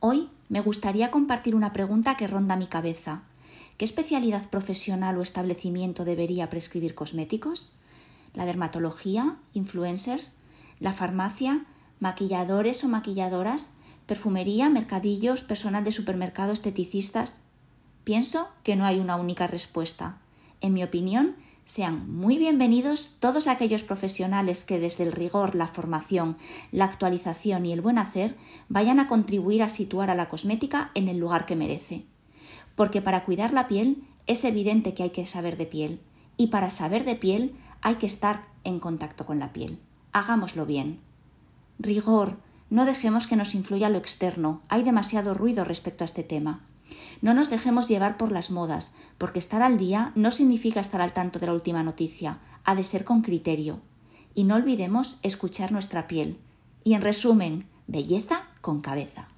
Hoy me gustaría compartir una pregunta que ronda mi cabeza. ¿Qué especialidad profesional o establecimiento debería prescribir cosméticos? ¿La dermatología? ¿Influencers? ¿La farmacia? ¿Maquilladores o maquilladoras? ¿Perfumería? ¿Mercadillos? ¿Personal de supermercado? ¿Esteticistas? Pienso que no hay una única respuesta. En mi opinión, sean muy bienvenidos todos aquellos profesionales que desde el rigor, la formación, la actualización y el buen hacer vayan a contribuir a situar a la cosmética en el lugar que merece. Porque para cuidar la piel es evidente que hay que saber de piel y para saber de piel hay que estar en contacto con la piel. Hagámoslo bien. Rigor, no dejemos que nos influya lo externo, hay demasiado ruido respecto a este tema. No nos dejemos llevar por las modas, porque estar al día no significa estar al tanto de la última noticia, ha de ser con criterio. Y no olvidemos escuchar nuestra piel. Y en resumen, belleza con cabeza.